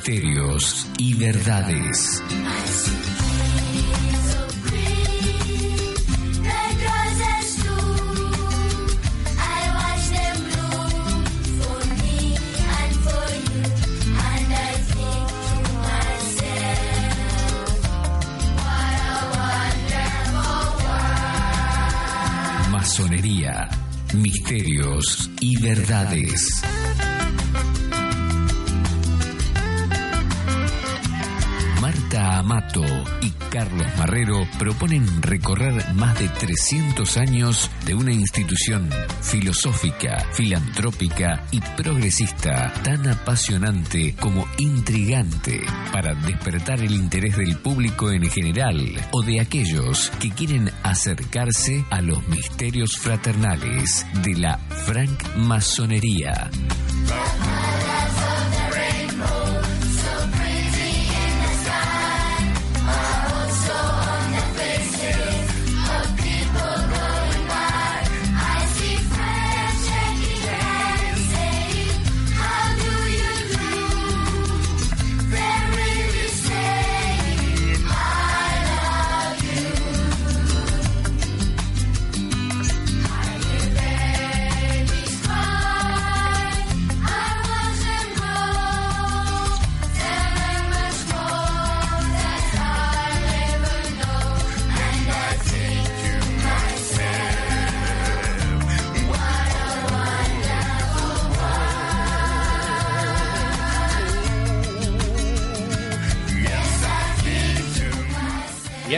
misterios y verdades. Masonería, misterios y verdades. Y Carlos Marrero proponen recorrer más de 300 años de una institución filosófica, filantrópica y progresista tan apasionante como intrigante para despertar el interés del público en general o de aquellos que quieren acercarse a los misterios fraternales de la francmasonería.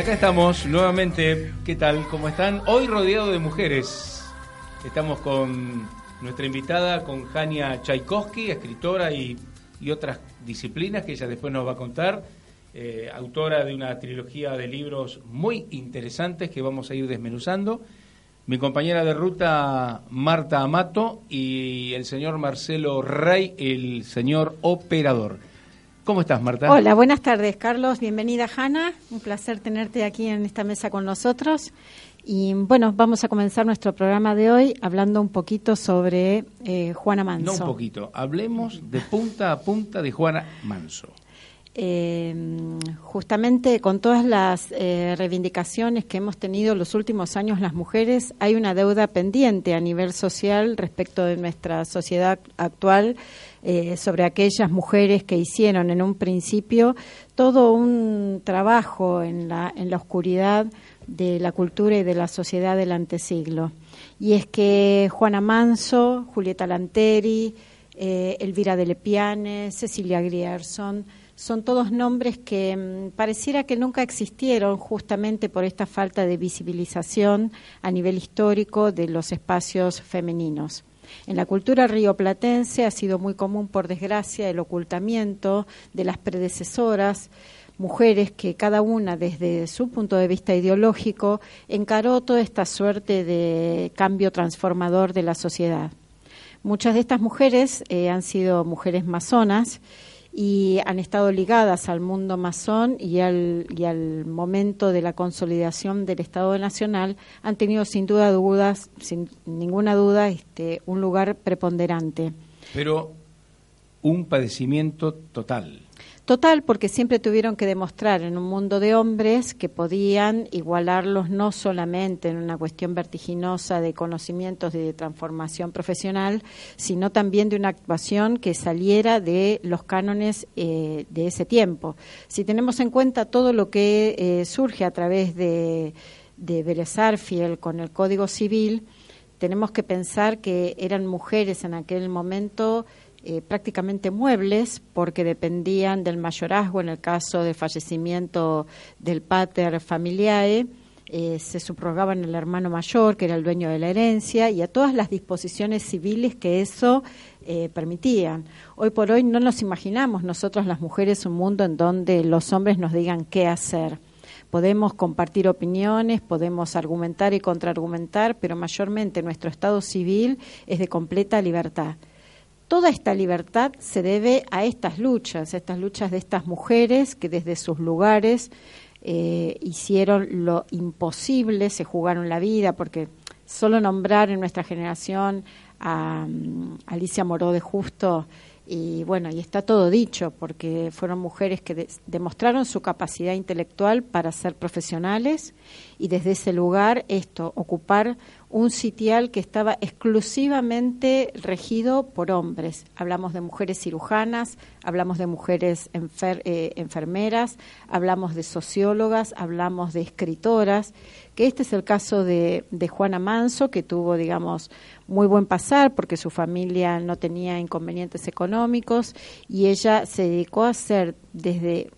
Acá estamos nuevamente. ¿Qué tal? ¿Cómo están? Hoy rodeado de mujeres. Estamos con nuestra invitada, con Jania Tchaikovsky, escritora y, otras disciplinas que ella después nos va a contar. Eh, autora de una trilogía de libros muy interesantes que vamos a ir desmenuzando. Mi compañera de ruta, Marta Amato, y el señor Marcelo Rey, el señor operador. ¿Cómo estás, Marta? Hola, buenas tardes, Carlos. Bienvenida, Hanna. Un placer tenerte aquí en esta mesa con nosotros. Y bueno, vamos a comenzar nuestro programa de hoy hablando un poquito sobre eh, Juana Manso. No un poquito, hablemos de punta a punta de Juana Manso. Eh, justamente con todas las eh, reivindicaciones que hemos tenido los últimos años las mujeres, hay una deuda pendiente a nivel social respecto de nuestra sociedad actual eh, sobre aquellas mujeres que hicieron en un principio todo un trabajo en la, en la oscuridad de la cultura y de la sociedad del antesiglo. Y es que Juana Manso, Julieta Lanteri, eh, Elvira de Lepiane, Cecilia Grierson, son todos nombres que mm, pareciera que nunca existieron justamente por esta falta de visibilización a nivel histórico de los espacios femeninos. En la cultura rioplatense ha sido muy común, por desgracia, el ocultamiento de las predecesoras, mujeres que cada una desde su punto de vista ideológico encaró toda esta suerte de cambio transformador de la sociedad. Muchas de estas mujeres eh, han sido mujeres masonas y han estado ligadas al mundo masón y al, y al momento de la consolidación del Estado Nacional, han tenido sin duda dudas, sin ninguna duda, este, un lugar preponderante. Pero un padecimiento total. Total, porque siempre tuvieron que demostrar en un mundo de hombres que podían igualarlos no solamente en una cuestión vertiginosa de conocimientos y de transformación profesional, sino también de una actuación que saliera de los cánones eh, de ese tiempo. Si tenemos en cuenta todo lo que eh, surge a través de, de fiel con el Código Civil, tenemos que pensar que eran mujeres en aquel momento eh, prácticamente muebles porque dependían del mayorazgo en el caso de fallecimiento del pater familiae. Eh, se subrogaban el hermano mayor, que era el dueño de la herencia, y a todas las disposiciones civiles que eso eh, permitían. Hoy por hoy no nos imaginamos nosotros las mujeres un mundo en donde los hombres nos digan qué hacer. Podemos compartir opiniones, podemos argumentar y contraargumentar, pero mayormente nuestro estado civil es de completa libertad toda esta libertad se debe a estas luchas, a estas luchas de estas mujeres que desde sus lugares eh, hicieron lo imposible, se jugaron la vida, porque solo nombrar en nuestra generación a mm, Alicia Moró de Justo, y bueno, y está todo dicho, porque fueron mujeres que demostraron su capacidad intelectual para ser profesionales y desde ese lugar esto, ocupar un sitial que estaba exclusivamente regido por hombres. Hablamos de mujeres cirujanas, hablamos de mujeres eh, enfermeras, hablamos de sociólogas, hablamos de escritoras, que este es el caso de, de Juana Manso, que tuvo, digamos, muy buen pasar porque su familia no tenía inconvenientes económicos y ella se dedicó a hacer desde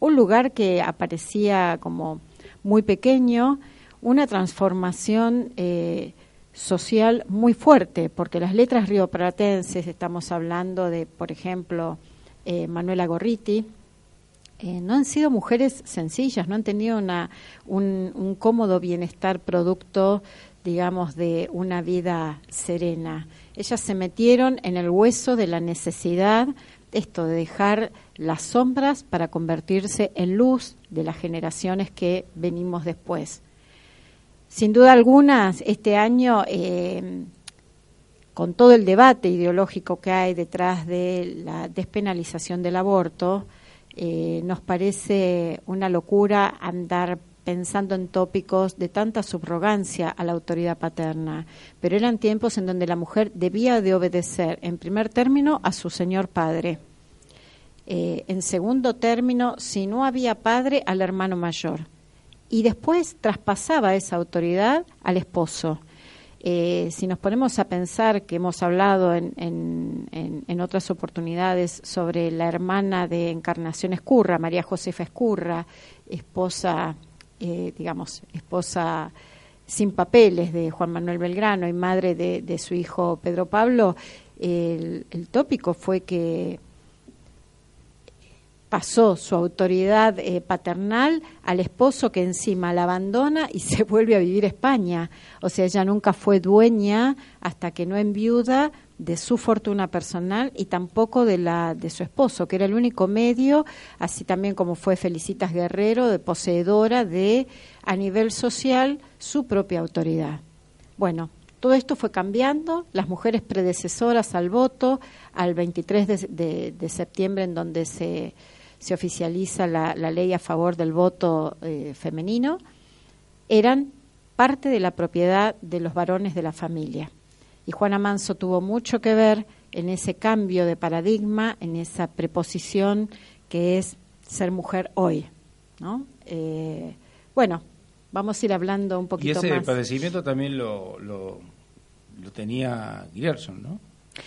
un lugar que aparecía como muy pequeño, una transformación eh, social muy fuerte, porque las letras riopratenses, estamos hablando de, por ejemplo, eh, Manuela Gorriti, eh, no han sido mujeres sencillas, no han tenido una, un, un, cómodo bienestar producto, digamos, de una vida serena. Ellas se metieron en el hueso de la necesidad, esto de dejar las sombras para convertirse en luz de las generaciones que venimos después. Sin duda alguna, este año, eh, con todo el debate ideológico que hay detrás de la despenalización del aborto, eh, nos parece una locura andar pensando en tópicos de tanta subrogancia a la autoridad paterna, pero eran tiempos en donde la mujer debía de obedecer, en primer término, a su señor padre. Eh, en segundo término, si no había padre, al hermano mayor y después traspasaba esa autoridad al esposo. Eh, si nos ponemos a pensar que hemos hablado en, en, otras oportunidades sobre la hermana de Encarnación Escurra, María Josefa Escurra, esposa, eh, digamos, esposa sin papeles de Juan Manuel Belgrano y madre de, su hijo Pedro Pablo, el tópico fue que pasó su autoridad eh, paternal al esposo que encima la abandona y se vuelve a vivir España. O sea, ella nunca fue dueña hasta que no enviuda de su fortuna personal y tampoco de la de su esposo, que era el único medio, así también como fue Felicitas Guerrero, de poseedora de a nivel social su propia autoridad. Bueno, todo esto fue cambiando, las mujeres predecesoras al voto, al 23 de septiembre en donde se se oficializa la, ley a favor del voto eh, femenino, eran parte de la propiedad de los varones de la familia. Y Juana Manso tuvo mucho que ver en ese cambio de paradigma, en esa preposición que es ser mujer hoy. ¿no? Eh, bueno, vamos a ir hablando un poquito más. Y ese padecimiento también lo, lo, lo tenía Gerson, ¿no?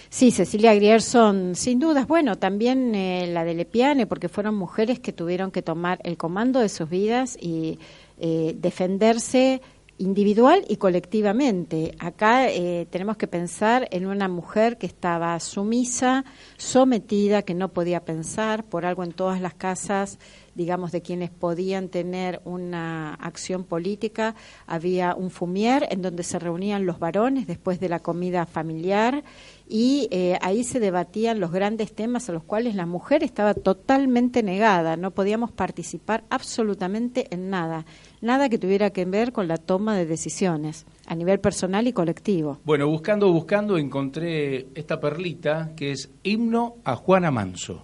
Sí, Cecilia Grierson, sin dudas. Bueno, también eh, la de Lepiane, porque fueron mujeres que tuvieron que tomar el comando de sus vidas y eh, defenderse individual y colectivamente. Acá eh, tenemos que pensar en una mujer que estaba sumisa, sometida, que no podía pensar, por algo en todas las casas, digamos, de quienes podían tener una acción política, había un fumier en donde se reunían los varones después de la comida familiar y eh, ahí se debatían los grandes temas a los cuales la mujer estaba totalmente negada, no podíamos participar absolutamente en nada, nada que tuviera que ver con la toma de decisiones. a nivel personal y colectivo. Bueno, buscando, buscando, encontré esta perlita que es Himno a Juana Manso.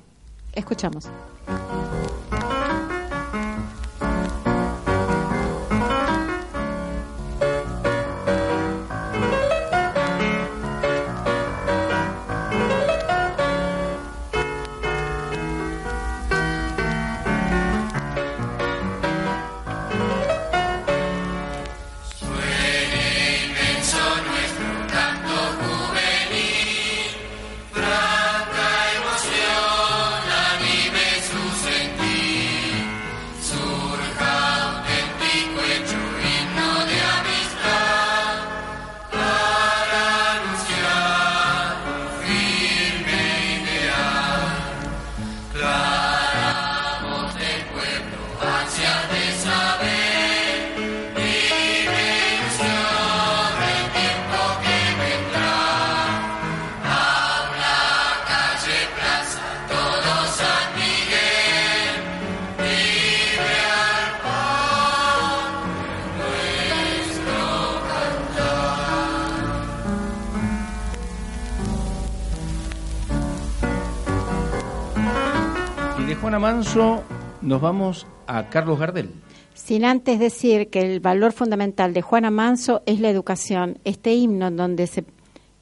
Escuchamos. Nos vamos a Carlos Gardel. Sin antes decir que el valor fundamental de Juana Manso es la educación. Este himno en donde se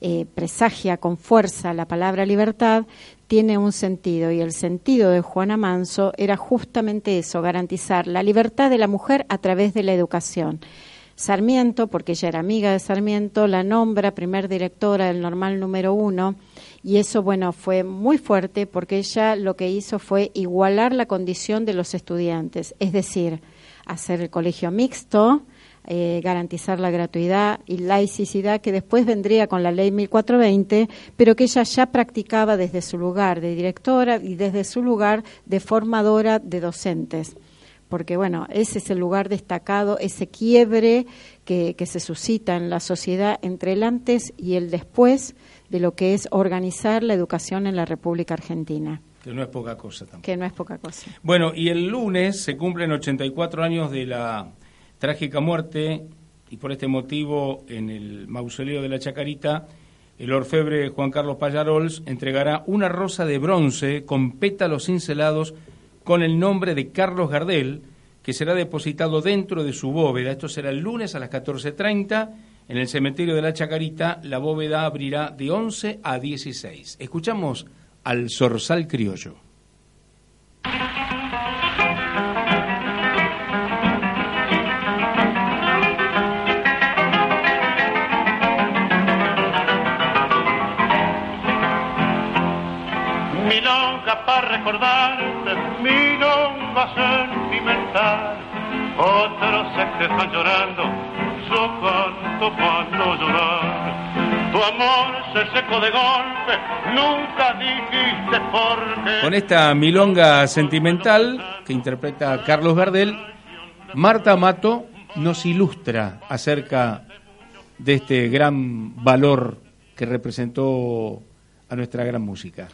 eh, presagia con fuerza la palabra libertad tiene un sentido y el sentido de Juana Manso era justamente eso, garantizar la libertad de la mujer a través de la educación. Sarmiento, porque ella era amiga de Sarmiento, la nombra primer directora del normal número uno y eso, bueno, fue muy fuerte porque ella lo que hizo fue igualar la condición de los estudiantes, es decir, hacer el colegio mixto, eh, garantizar la gratuidad y laicidad que después vendría con la ley 1420, pero que ella ya practicaba desde su lugar de directora y desde su lugar de formadora de docentes. Porque, bueno, ese es el lugar destacado, ese quiebre que, que se suscita en la sociedad entre el antes y el después de lo que es organizar la educación en la República Argentina. Que no es poca cosa tampoco. Que no es poca cosa. Bueno, y el lunes se cumplen 84 años de la trágica muerte y por este motivo en el mausoleo de la Chacarita el orfebre Juan Carlos Payarols entregará una rosa de bronce con pétalos cincelados con el nombre de Carlos Gardel, que será depositado dentro de su bóveda. Esto será el lunes a las 14.30 en el cementerio de la Chacarita, la bóveda abrirá de 11 a 16. Escuchamos al Zorzal Criollo. Milonga para recordarte, milonga sentimental, otros se están llorando tu amor se secó de golpe, nunca dijiste por Con esta milonga sentimental que interpreta Carlos Gardel, Marta Mato nos ilustra acerca de este gran valor que representó a nuestra gran música.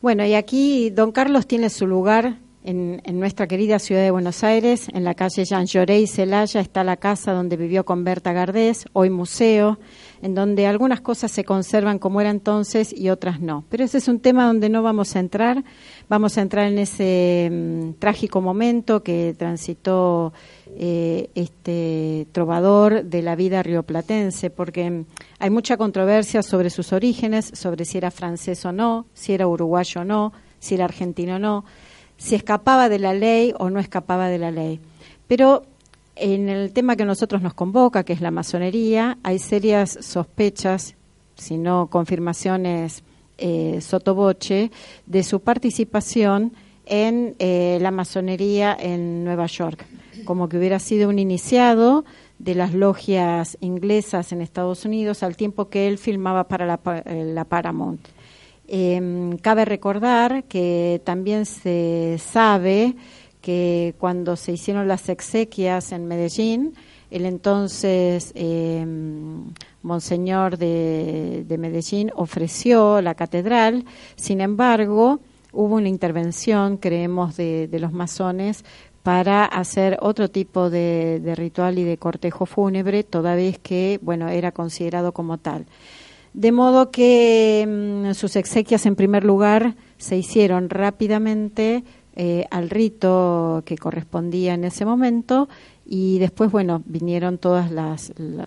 Bueno, y aquí don Carlos tiene su lugar en, nuestra querida ciudad de Buenos Aires, en la calle Jean Lloré y Celaya, está la casa donde vivió con Berta Gardés, hoy museo, en donde algunas cosas se conservan como era entonces y otras no. Pero ese es un tema donde no vamos a entrar. Vamos a entrar en ese mm, trágico momento que transitó eh, este trovador de la vida rioplatense, porque hay mucha controversia sobre sus orígenes, sobre si era francés o no, si era uruguayo o no, si era argentino o no si escapaba de la ley o no escapaba de la ley. Pero en el tema que nosotros nos convoca, que es la masonería, hay serias sospechas, si no confirmaciones eh, sotoboche, de su participación en eh, la masonería en Nueva York, como que hubiera sido un iniciado de las logias inglesas en Estados Unidos al tiempo que él filmaba para la, eh, la Paramount. Eh, cabe recordar que también se sabe que cuando se hicieron las exequias en Medellín, el entonces eh, Monseñor de, Medellín ofreció la catedral, sin embargo, hubo una intervención, creemos, de, los masones para hacer otro tipo de, de ritual y de cortejo fúnebre, toda vez que, bueno, era considerado como tal. De modo que mm, sus exequias, en primer lugar, se hicieron rápidamente eh, al rito que correspondía en ese momento y después, bueno, vinieron todos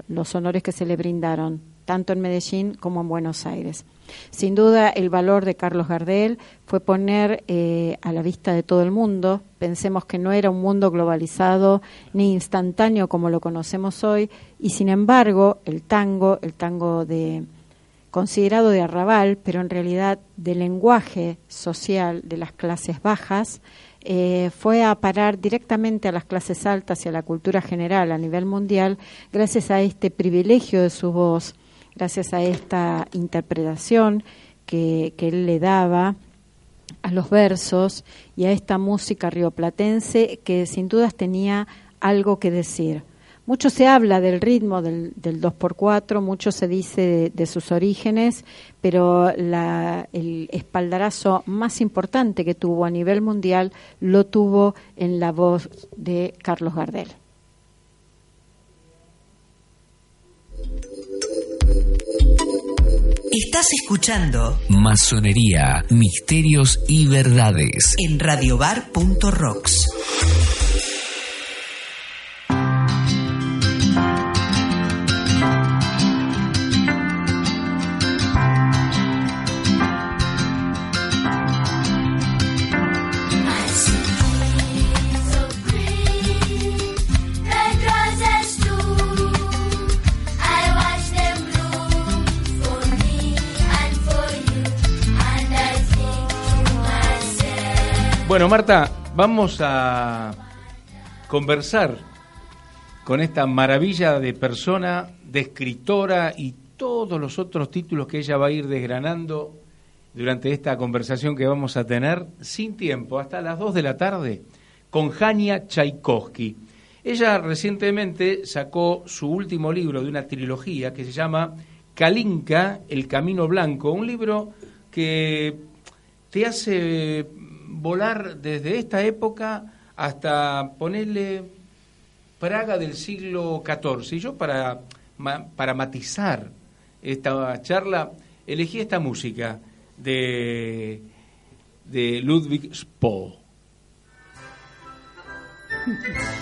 los honores que se le brindaron, tanto en Medellín como en Buenos Aires. Sin duda, el valor de Carlos Gardel fue poner eh, a la vista de todo el mundo. Pensemos que no era un mundo globalizado ni instantáneo como lo conocemos hoy, y sin embargo, el tango, el tango de considerado de arrabal, pero en realidad de lenguaje social de las clases bajas, eh, fue a parar directamente a las clases altas y a la cultura general a nivel mundial gracias a este privilegio de su voz, gracias a esta interpretación que, que él le daba a los versos y a esta música rioplatense que sin dudas tenía algo que decir. Mucho se habla del ritmo del, del 2x4, mucho se dice de, sus orígenes, pero el espaldarazo más importante que tuvo a nivel mundial lo tuvo en la voz de Carlos Gardel. Estás escuchando Masonería, Misterios y Verdades en radiobar.rocks. Bueno, Marta, vamos a conversar con esta maravilla de persona, de escritora y todos los otros títulos que ella va a ir desgranando durante esta conversación que vamos a tener sin tiempo, hasta las 2 de la tarde, con Jania Tchaikovsky. Ella recientemente sacó su último libro de una trilogía que se llama Kalinka, El Camino Blanco, un libro que te hace volar desde esta época hasta ponerle Praga del siglo XIV. Yo para, para matizar esta charla elegí esta música de, de Ludwig Spoh.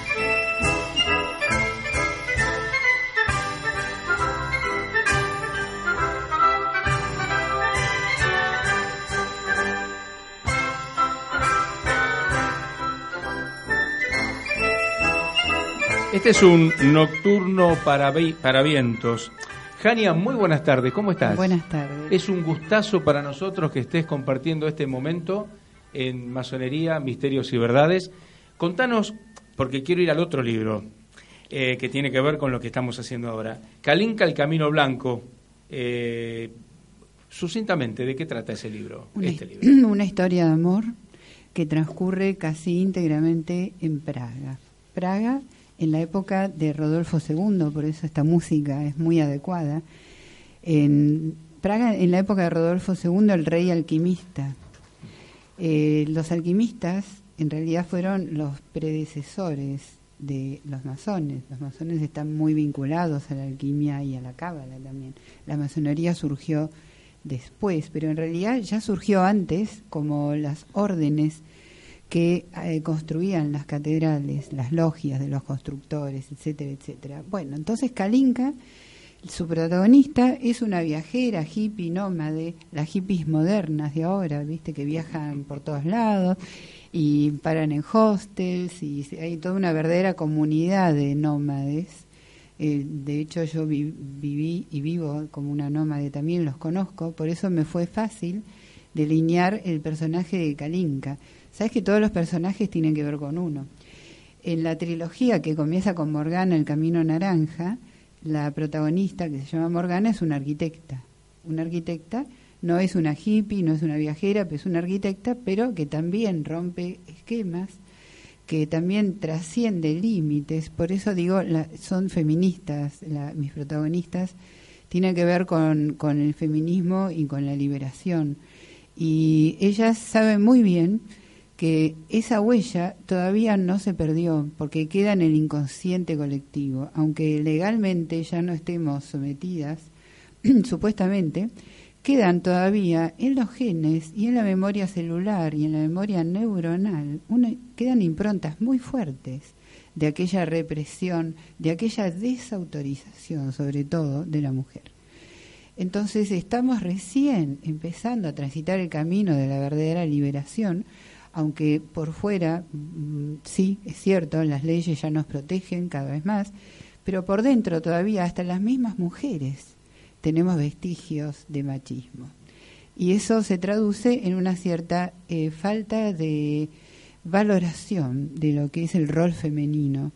Este es un nocturno para, para vientos. Jania, muy buenas tardes, ¿cómo estás? Buenas tardes. Es un gustazo para nosotros que estés compartiendo este momento en Masonería, Misterios y Verdades. Contanos, porque quiero ir al otro libro, eh, que tiene que ver con lo que estamos haciendo ahora. Calinca, el Camino Blanco. Eh, sucintamente, ¿de qué trata ese libro? Una, este libro? una historia de amor que transcurre casi íntegramente en Praga. Praga en la época de Rodolfo II, por eso esta música es muy adecuada. En Praga, en la época de Rodolfo II, el rey alquimista. Eh, los alquimistas en realidad fueron los predecesores de los masones. Los masones están muy vinculados a la alquimia y a la cábala también. La masonería surgió después, pero en realidad ya surgió antes como las órdenes que eh, construían las catedrales, las logias de los constructores, etcétera, etcétera. Bueno, entonces Kalinka, su protagonista, es una viajera hippie nómade, las hippies modernas de ahora, viste, que viajan por todos lados y paran en hostels y hay toda una verdadera comunidad de nómades. Eh, de hecho, yo viví y vivo como una nómade también, los conozco, por eso me fue fácil delinear el personaje de Kalinka Sabes que todos los personajes tienen que ver con uno. En la trilogía que comienza con Morgana, El Camino Naranja, la protagonista, que se llama Morgana, es una arquitecta. Una arquitecta no es una hippie, no es una viajera, pero es una arquitecta, pero que también rompe esquemas, que también trasciende límites. Por eso digo, son feministas, mis protagonistas tienen que ver con, con el feminismo y con la liberación. Y ellas saben muy bien que esa huella todavía no se perdió porque queda en el inconsciente colectivo, aunque legalmente ya no estemos sometidas, supuestamente, quedan todavía en los genes y en la memoria celular y en la memoria neuronal, quedan improntas muy fuertes de aquella represión, de aquella desautorización, sobre todo, de la mujer. Entonces estamos recién empezando a transitar el camino de la verdadera liberación, aunque por fuera, mm, sí, es cierto, las leyes ya nos protegen cada vez más, pero por dentro todavía hasta las mismas mujeres tenemos vestigios de machismo. Y eso se traduce en una cierta eh, falta de valoración de lo que es el rol femenino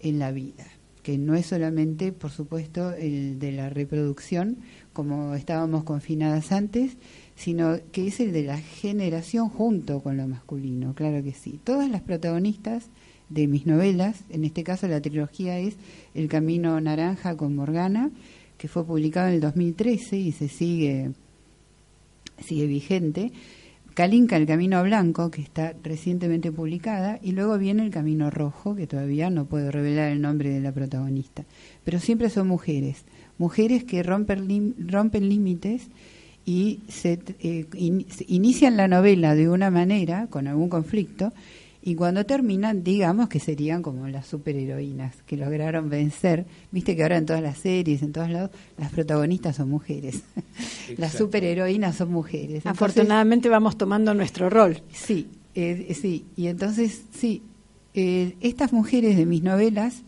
en la vida, que no es solamente, por supuesto, el de la reproducción, como estábamos confinadas antes, sino que es el de la generación junto con lo masculino, claro que sí. Todas las protagonistas de mis novelas, en este caso la trilogía es El Camino Naranja con Morgana, que fue publicado en el 2013 y se sigue, sigue vigente. Kalinka, El Camino Blanco, que está recientemente publicada, y luego viene El Camino Rojo, que todavía no puedo revelar el nombre de la protagonista. Pero siempre son mujeres, mujeres que rompen límites y se eh, inician la novela de una manera, con algún conflicto, y cuando terminan, digamos que serían como las superheroínas que lograron vencer. Viste que ahora en todas las series, en todos lados, las protagonistas son mujeres. las superheroínas son mujeres. Afortunadamente vamos tomando nuestro rol. Sí, eh, sí. Y entonces, sí, eh, estas mujeres de mis novelas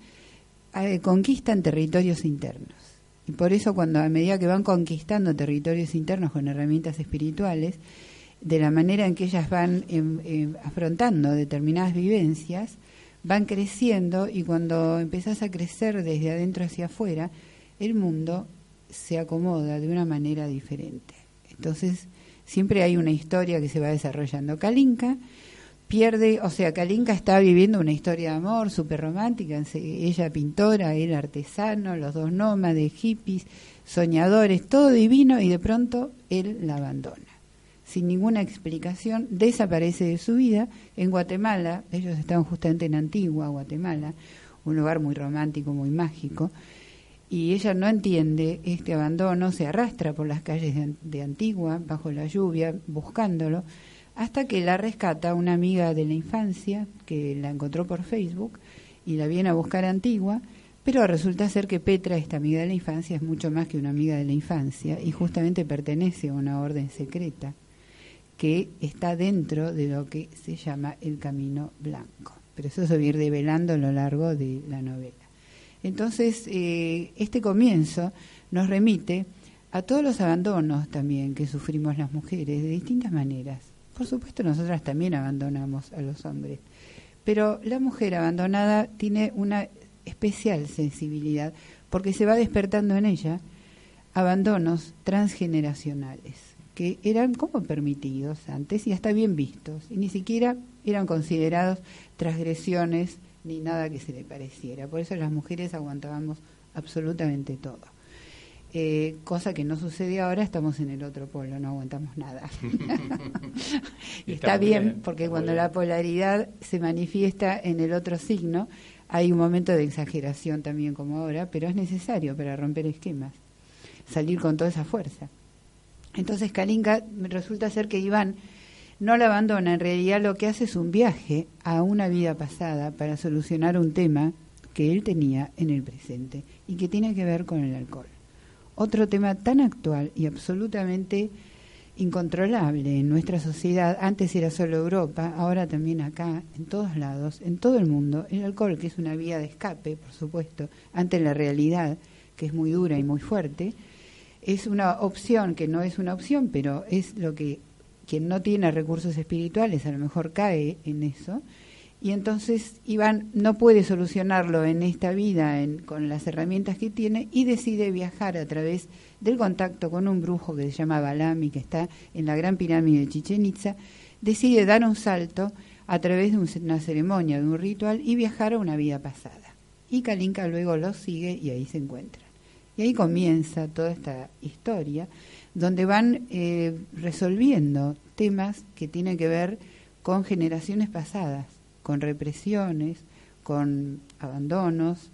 conquistan territorios internos. Y por eso cuando a medida que van conquistando territorios internos con herramientas espirituales, de la manera en que ellas van em, em, afrontando determinadas vivencias, van creciendo y cuando empezás a crecer desde adentro hacia afuera, el mundo se acomoda de una manera diferente. Entonces, siempre hay una historia que se va desarrollando. Kalinka pierde, o sea, Kalinka está viviendo una historia de amor súper romántica, ella pintora, él artesano, los dos nómades, hippies, soñadores, todo divino, y de pronto él la abandona. Sin ninguna explicación, desaparece de su vida. En Guatemala, ellos estaban justamente en Antigua, Guatemala, un lugar muy romántico, muy mágico, y ella no entiende este abandono, se arrastra por las calles de, de Antigua, bajo la lluvia, buscándolo, hasta que la rescata una amiga de la infancia que la encontró por Facebook y la viene a buscar Antigua, pero resulta ser que Petra, esta amiga de la infancia, es mucho más que una amiga de la infancia y justamente pertenece a una orden secreta que está dentro de lo que se llama el camino blanco. Pero eso se va a ir develando a lo largo de la novela. Entonces, eh, este comienzo nos remite a todos los abandonos también que sufrimos las mujeres de distintas maneras por supuesto, nosotras también abandonamos a los hombres, pero la mujer abandonada tiene una especial sensibilidad porque se va despertando en ella abandonos transgeneracionales que eran como permitidos antes y hasta bien vistos y ni siquiera eran considerados transgresiones ni nada que se le pareciera. Por eso las mujeres aguantábamos absolutamente todo. Eh, cosa que no sucede ahora, estamos en el otro polo, no aguantamos nada. y está, bien, porque cuando la polaridad se manifiesta en el otro signo, hay un momento de exageración también como ahora, pero es necesario para romper esquemas, salir con toda esa fuerza. Entonces Kalinka resulta ser que Iván no la abandona, en realidad lo que hace es un viaje a una vida pasada para solucionar un tema que él tenía en el presente y que tiene que ver con el alcohol otro tema tan actual y absolutamente incontrolable en nuestra sociedad. Antes era solo Europa, ahora también acá, en todos lados, en todo el mundo. El alcohol, que es una vía de escape, por supuesto, ante la realidad, que es muy dura y muy fuerte, es una opción que no es una opción, pero es lo que quien no tiene recursos espirituales a lo mejor cae en eso y entonces Iván no puede solucionarlo en esta vida con las herramientas que tiene y decide viajar a través del contacto con un brujo que se llama Balami, que está en la gran pirámide de Chichen Itza, decide dar un salto a través de una ceremonia, de un ritual y viajar a una vida pasada. Y Kalinka luego lo sigue y ahí se encuentran. Y ahí comienza toda esta historia donde van eh, resolviendo temas que tienen que ver con generaciones pasadas, con represiones, con abandonos,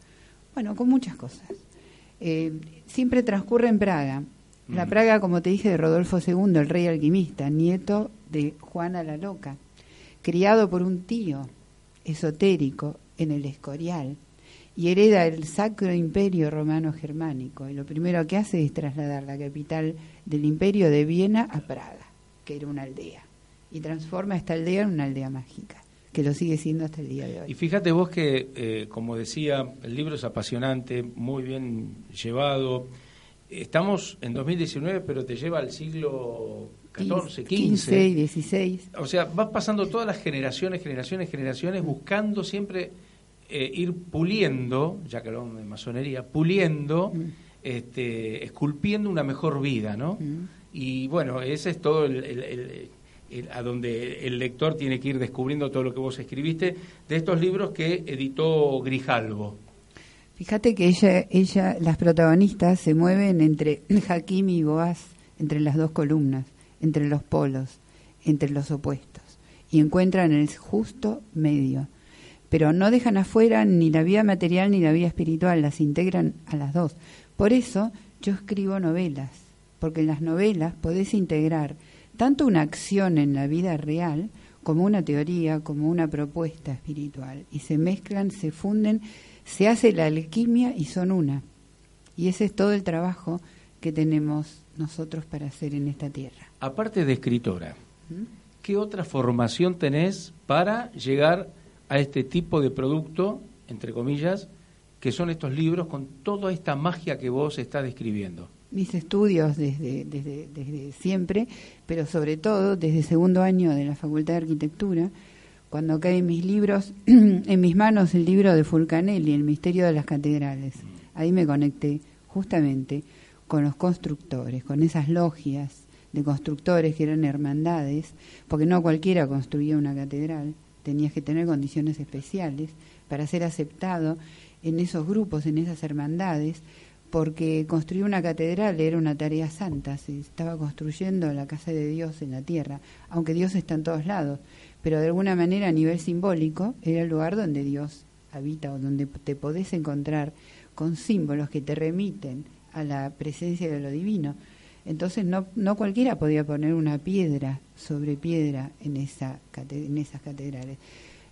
bueno, con muchas cosas. Eh, siempre transcurre en Praga. La. Praga, como te dije, de Rodolfo II, el rey alquimista, nieto de Juana la Loca, criado por un tío esotérico en el Escorial, y hereda el Sacro Imperio Romano Germánico. Y lo primero que hace es trasladar la capital del imperio de Viena a Praga, que era una aldea, y transforma esta aldea en una aldea mágica, que lo sigue siendo hasta el día de hoy. Y fíjate vos que, eh, como decía, el libro es apasionante, muy bien llevado. Estamos en 2019, pero te lleva al siglo XIV, 15 y XV. 16. O sea, vas pasando todas las generaciones, generaciones, generaciones, buscando siempre eh, ir puliendo, ya que hablamos de masonería, puliendo, Mm. este, esculpiendo una mejor vida, ¿no? Mm. Y bueno, ese es todo el, el- el- a donde el lector tiene que ir descubriendo todo lo que vos escribiste de estos libros que editó Grijalvo. Fíjate que ella, ella, las protagonistas se mueven entre Hakim y Boaz, entre las dos columnas, entre los polos, entre los opuestos, y encuentran el justo medio. Pero no dejan afuera ni la vida material ni la vida espiritual, las integran a las dos. Por eso yo escribo novelas, porque en las novelas podés integrar tanto una acción en la vida real como una teoría, como una propuesta espiritual, y se mezclan, se funden, se hace la alquimia y son una. Y ese es todo el trabajo que tenemos nosotros para hacer en esta tierra. Aparte de escritora, ¿Mm? ¿qué otra formación tenés para llegar a este tipo de producto, entre comillas, que son estos libros con toda esta magia que vos estás describiendo? Mis estudios desde, desde, siempre, pero sobre todo desde segundo año de la Facultad de Arquitectura, cuando cae en mis libros, en mis manos el libro de Fulcanelli, El misterio de las catedrales. Ahí me conecté justamente con los constructores, con esas logias de constructores que eran hermandades, porque no cualquiera construía una catedral, tenías que tener condiciones especiales para ser aceptado en esos grupos, en esas hermandades, porque construir una catedral era una tarea santa, se estaba construyendo la casa de Dios en la tierra, aunque Dios está en todos lados, pero de alguna manera a nivel simbólico era el lugar donde Dios habita o donde te podés encontrar con símbolos que te remiten a la presencia de lo divino. Entonces no, no cualquiera podía poner una piedra sobre piedra en, esa, en esas catedrales.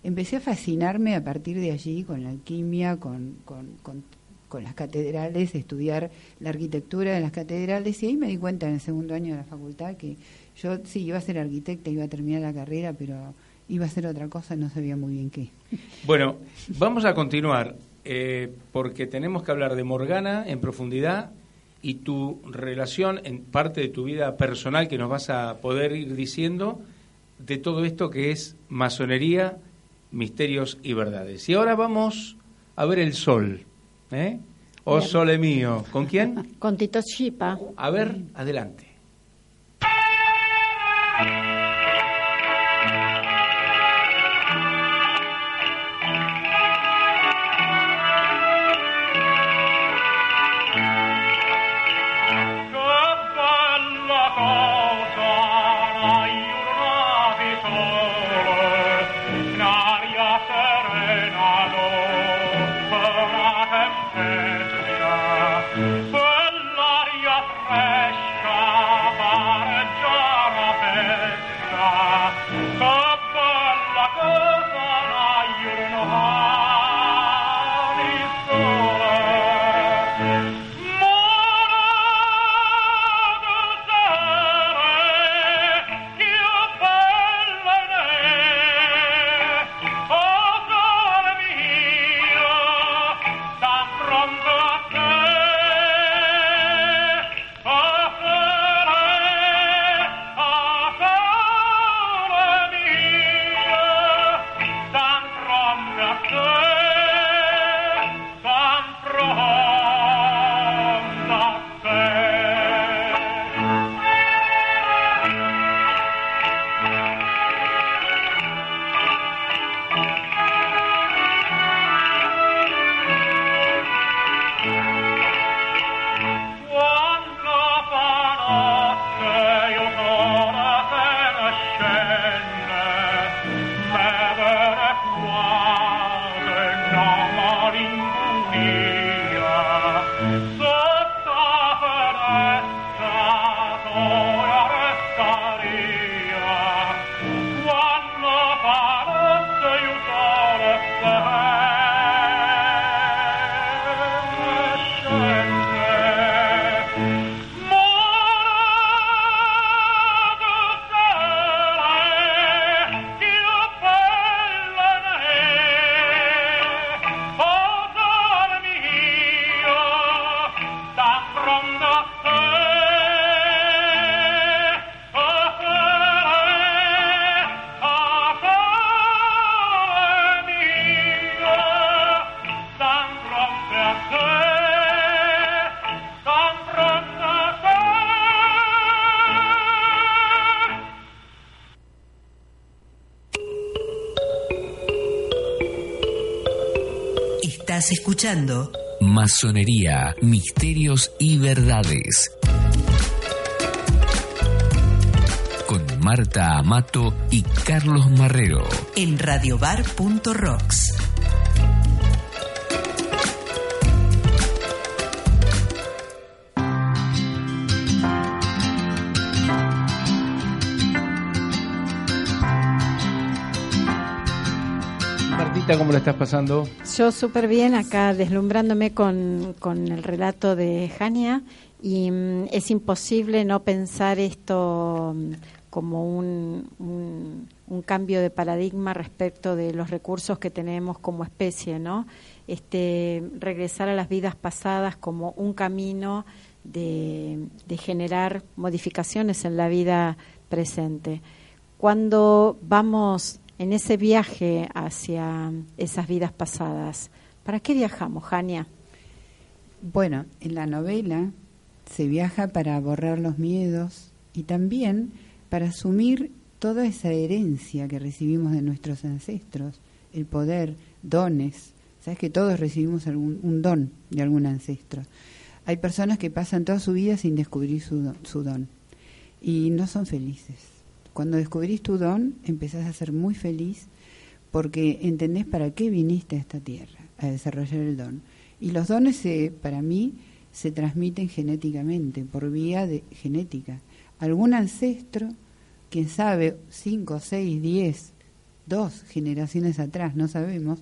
Empecé a fascinarme a partir de allí con la alquimia, con, con, con, con las catedrales, estudiar la arquitectura de las catedrales y ahí me di cuenta en el segundo año de la facultad que yo sí iba a ser arquitecta, iba a terminar la carrera, pero iba a hacer otra cosa, no sabía muy bien qué. Bueno, vamos a continuar, eh, porque tenemos que hablar de Morgana en profundidad y tu relación en parte de tu vida personal que nos vas a poder ir diciendo de todo esto que es masonería, misterios y verdades. Y ahora vamos a ver el sol, ¿eh? Oh Bien. sole mío. ¿Con quién? Con Tito Chipa. A ver, adelante. Estás escuchando Masonería, misterios y verdades. Con Marta Amato y Carlos Marrero. en radiobar.rocks. ¿cómo la estás pasando? Yo súper bien acá deslumbrándome con, con el relato de Jania y mm, es imposible no pensar esto mm, como un, un, un cambio de paradigma respecto de los recursos que tenemos como especie, ¿no? Este, regresar a las vidas pasadas como un camino de, de generar modificaciones en la vida presente. Cuando vamos en ese viaje hacia esas vidas pasadas, ¿para qué viajamos, Jania? Bueno, en la novela se viaja para borrar los miedos y también para asumir toda esa herencia que recibimos de nuestros ancestros, el poder, dones. Sabes que todos recibimos algún, un don de algún ancestro. Hay personas que pasan toda su vida sin descubrir su don, su don y no son felices. Cuando descubrís tu don, empezás a ser muy feliz porque entendés para qué viniste a esta tierra, a desarrollar el don. Y los dones, se, para mí, se transmiten genéticamente, por vía de genética. Algún ancestro, quién sabe, cinco, seis, diez, dos generaciones atrás, no sabemos,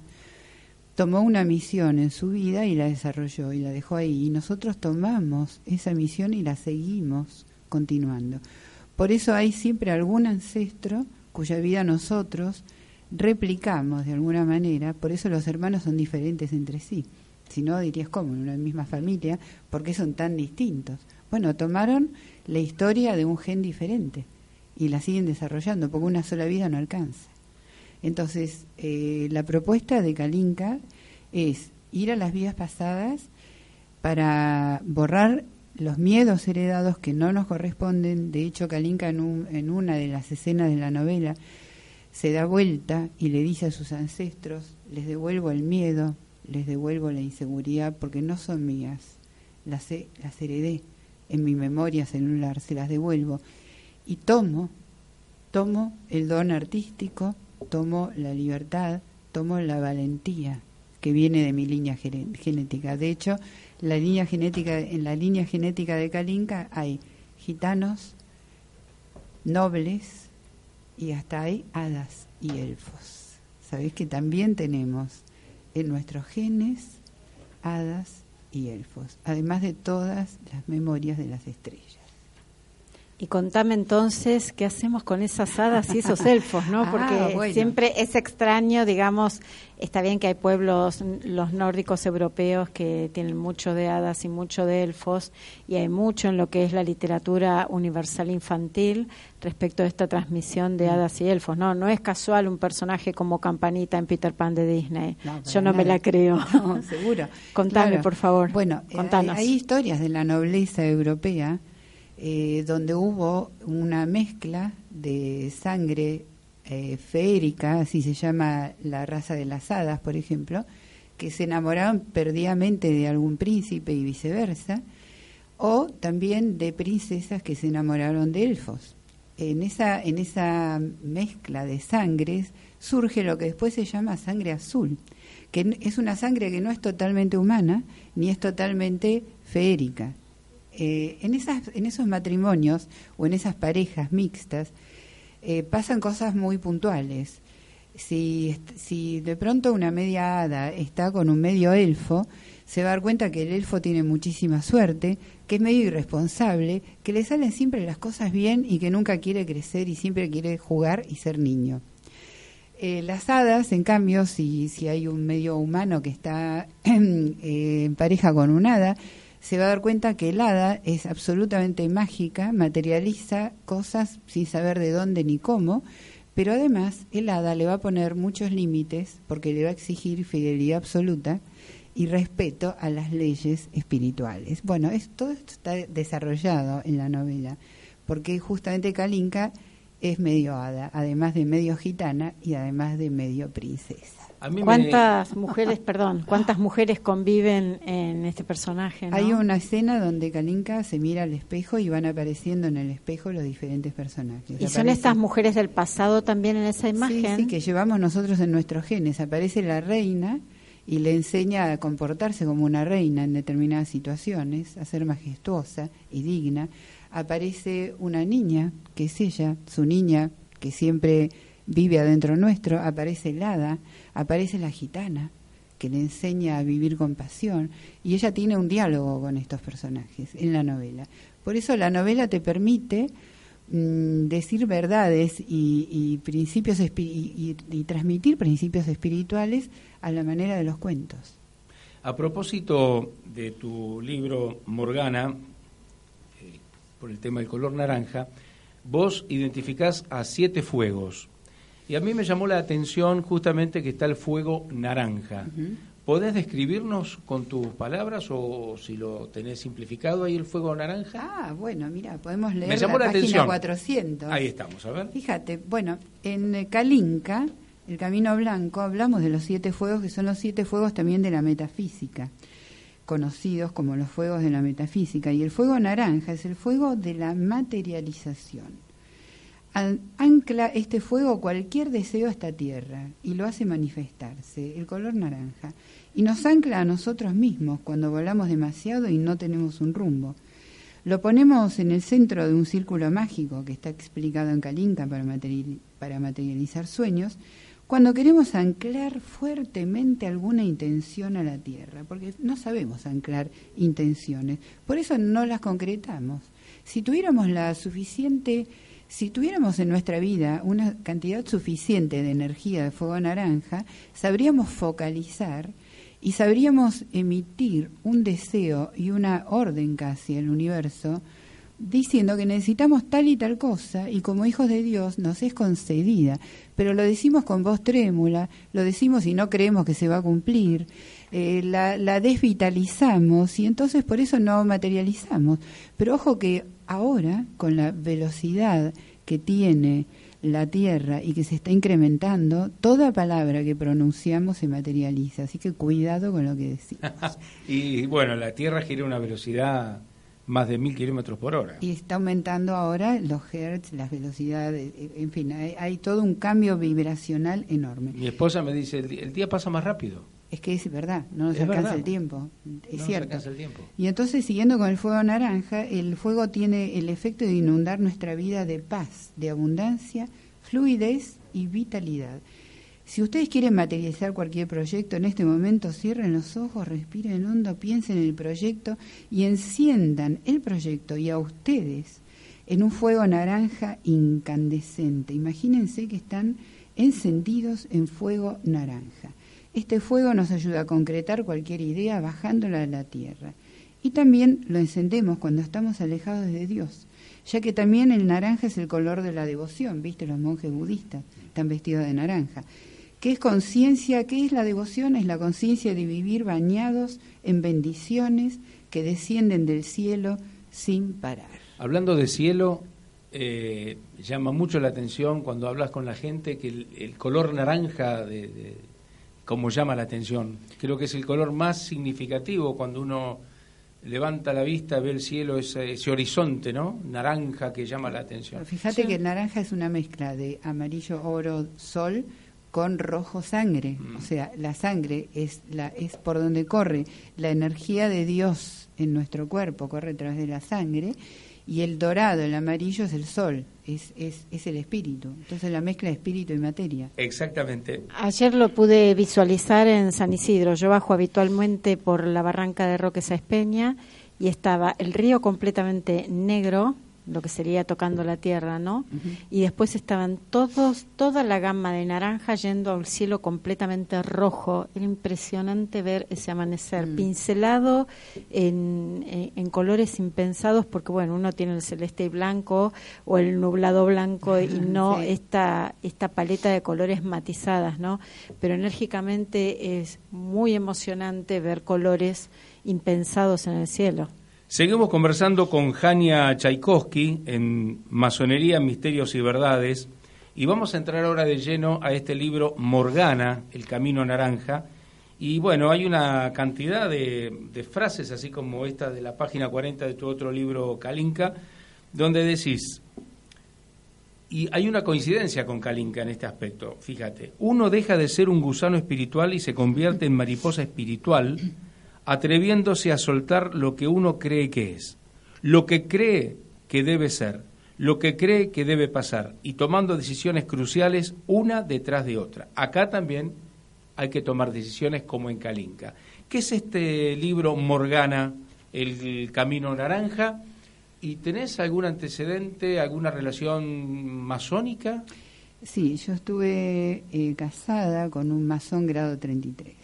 tomó una misión en su vida y la desarrolló y la dejó ahí. Y nosotros tomamos esa misión y la seguimos continuando. Por eso hay siempre algún ancestro cuya vida nosotros replicamos de alguna manera, por eso los hermanos son diferentes entre sí. Si no, dirías, ¿cómo? En una misma familia, ¿por qué son tan distintos? Bueno, tomaron la historia de un gen diferente y la siguen desarrollando, porque una sola vida no alcanza. Entonces, eh, la propuesta de Kalinka es ir a las vidas pasadas para borrar los miedos heredados que no nos corresponden. De hecho, Kalinka en, un, en una de las escenas de la novela se da vuelta y le dice a sus ancestros, les devuelvo el miedo, les devuelvo la inseguridad porque no son mías, las, he- las heredé en mi memoria celular, se las devuelvo. Y tomo, tomo el don artístico, tomo la libertad, tomo la valentía que viene de mi línea genética. De hecho, la línea genética, en la línea genética de Kalinka hay gitanos, nobles y hasta hay hadas y elfos. Sabéis que también tenemos en nuestros genes hadas y elfos, además de todas las memorias de las estrellas. Y contame entonces qué hacemos con esas hadas y esos elfos, ¿no? Ah, Porque bueno. siempre es extraño, digamos, está bien que hay pueblos, los nórdicos europeos, que tienen mucho de hadas y mucho de elfos, y hay mucho en lo que es la literatura universal infantil respecto a esta transmisión Mm. de hadas y elfos, ¿no? No es casual un personaje como Campanita en Peter Pan de Disney. No, Yo no me la creo. No, seguro. Contame, Claro. por favor. Bueno, eh, Contanos. Hay, hay historias de la nobleza europea eh, donde hubo una mezcla de sangre eh, feérica, así se llama la raza de las hadas, por ejemplo, que se enamoraron perdidamente de algún príncipe y viceversa, o también de princesas que se enamoraron de elfos. En esa, en esa mezcla de sangres surge lo que después se llama sangre azul, que es una sangre que no es totalmente humana ni es totalmente feérica. Eh, en, esas, en esos matrimonios o en esas parejas mixtas eh, pasan cosas muy puntuales. Si, de pronto una media hada está con un medio elfo, se va a dar cuenta que el elfo tiene muchísima suerte, que es medio irresponsable, que le salen siempre las cosas bien y que nunca quiere crecer y siempre quiere jugar y ser niño. Eh, las hadas, en cambio, si, hay un medio humano que está eh, en pareja con un hada, se va a dar cuenta que el hada es absolutamente mágica, materializa cosas sin saber de dónde ni cómo, pero además el hada le va a poner muchos límites porque le va a exigir fidelidad absoluta y respeto a las leyes espirituales. Bueno, es, todo esto está desarrollado en la novela, porque justamente Kalinka es medio hada, además de medio gitana y además de medio princesa. A mí me- ¿Cuántas mujeres, perdón, cuántas mujeres conviven en este personaje? no? Hay una escena donde Kalinka se mira al espejo y van apareciendo en el espejo los diferentes personajes. ¿Y son estas mujeres del pasado también en esa imagen? Sí, sí, que llevamos nosotros en nuestros genes. Aparece la reina y le enseña a comportarse como una reina en determinadas situaciones, a ser majestuosa y digna. Aparece una niña, que es ella, su niña, que siempre vive adentro nuestro. Aparece el hada, aparece la gitana, que le enseña a vivir con pasión. Y ella tiene un diálogo con estos personajes en la novela. Por eso la novela te permite mm, decir verdades y, principios y transmitir principios espirituales a la manera de los cuentos. A propósito de tu libro Morgana, eh, por el tema del color naranja, vos identificás a siete fuegos. Y a mí me llamó la atención justamente que está el fuego naranja. ¿Podés describirnos con tus palabras o si lo tenés simplificado ahí el fuego naranja? Ah, bueno, mira, podemos leer me llamó la, la, página atención. 400. Ahí estamos, a ver. Fíjate, bueno, en Kalinka, el Camino Blanco, hablamos de los siete fuegos, que son los siete fuegos también de la metafísica, conocidos como los fuegos de la metafísica. Y el fuego naranja es el fuego de la materialización. An- ancla este fuego cualquier deseo a esta tierra y lo hace manifestarse, el color naranja. Y nos ancla a nosotros mismos cuando volamos demasiado y no tenemos un rumbo. Lo ponemos en el centro de un círculo mágico que está explicado en Kalinka para, para materializar sueños, cuando queremos anclar fuertemente alguna intención a la tierra, porque no sabemos anclar intenciones, por eso no las concretamos. Si tuviéramos la suficiente, si tuviéramos en nuestra vida una cantidad suficiente de energía de fuego naranja, sabríamos focalizar y sabríamos emitir un deseo y una orden casi al universo diciendo que necesitamos tal y tal cosa y como hijos de Dios nos es concedida, pero lo decimos con voz trémula, lo decimos y no creemos que se va a cumplir, eh, la, la desvitalizamos y entonces por eso no materializamos. Pero ojo que ahora, con la velocidad que tiene la Tierra y que se está incrementando, toda palabra que pronunciamos se materializa, así que cuidado con lo que decimos. y bueno, la Tierra gira a una velocidad más de mil kilómetros por hora. Y está aumentando ahora los hertz, las velocidades, eh, en fin, hay, hay todo un cambio vibracional enorme. Mi esposa me dice, el el día pasa más rápido. Es que es verdad, no nos Es alcanza verdad. el tiempo, es No nos cierto. alcanza el tiempo. Y entonces, siguiendo con el fuego naranja, el fuego tiene el efecto de inundar nuestra vida de paz, de abundancia, fluidez y vitalidad. Si ustedes quieren materializar cualquier proyecto, en este momento cierren los ojos, respiren hondo, piensen en el proyecto y enciendan el proyecto y a ustedes en un fuego naranja incandescente. Imagínense que están encendidos en fuego naranja. Este fuego nos ayuda a concretar cualquier idea bajándola a la tierra. Y también lo encendemos cuando estamos alejados de Dios, ya que también el naranja es el color de la devoción, ¿viste? Los monjes budistas están vestidos de naranja. ¿Qué es conciencia? ¿Qué es la devoción? Es la conciencia de vivir bañados en bendiciones que descienden del cielo sin parar. Hablando de cielo, eh, llama mucho la atención cuando hablas con la gente que el, color naranja, de- como llama la atención, creo que es el color más significativo cuando uno levanta la vista, ve el cielo, ese, ese horizonte, ¿no? Naranja que llama la atención. Fíjate que el naranja es una mezcla de amarillo, oro, sol con rojo sangre. Mm. O sea, la sangre es, la, es por donde corre la energía de Dios en nuestro cuerpo, corre a través de la sangre. Y el dorado, el amarillo es el sol, es, es, es el espíritu. Entonces la mezcla de espíritu y materia. Exactamente. Ayer lo pude visualizar en San Isidro. Yo bajo habitualmente por la barranca de Roque Sáez Peña y estaba el río completamente negro, lo que sería tocando la tierra, ¿no? Y después estaban todos, toda la gama de naranja yendo al cielo completamente rojo. Era impresionante ver ese amanecer, Mm. pincelado en, en- en colores impensados, porque bueno, uno tiene el celeste y blanco o el nublado blanco y no Sí. esta, esta paleta de colores matizadas, ¿no? Pero enérgicamente es muy emocionante ver colores impensados en el cielo. Seguimos conversando con Jania Tchaikovsky en Masonería, Misterios y Verdades y vamos a entrar ahora de lleno a este libro Morgana, El Camino Naranja. Y bueno, hay una cantidad de, de frases, así como esta de la página 40 de tu otro libro, Kalinka, donde decís, y hay una coincidencia con Kalinka en este aspecto, fíjate, uno deja de ser un gusano espiritual y se convierte en mariposa espiritual atreviéndose a soltar lo que uno cree que es, lo que cree que debe ser, lo que cree que debe pasar y tomando decisiones cruciales una detrás de otra. Acá también hay que tomar decisiones como en Kalinka. ¿Qué es este libro Morgana, El Camino Naranja? ¿Y tenés algún antecedente, alguna relación masónica? Sí, yo estuve eh, casada con un masón grado 33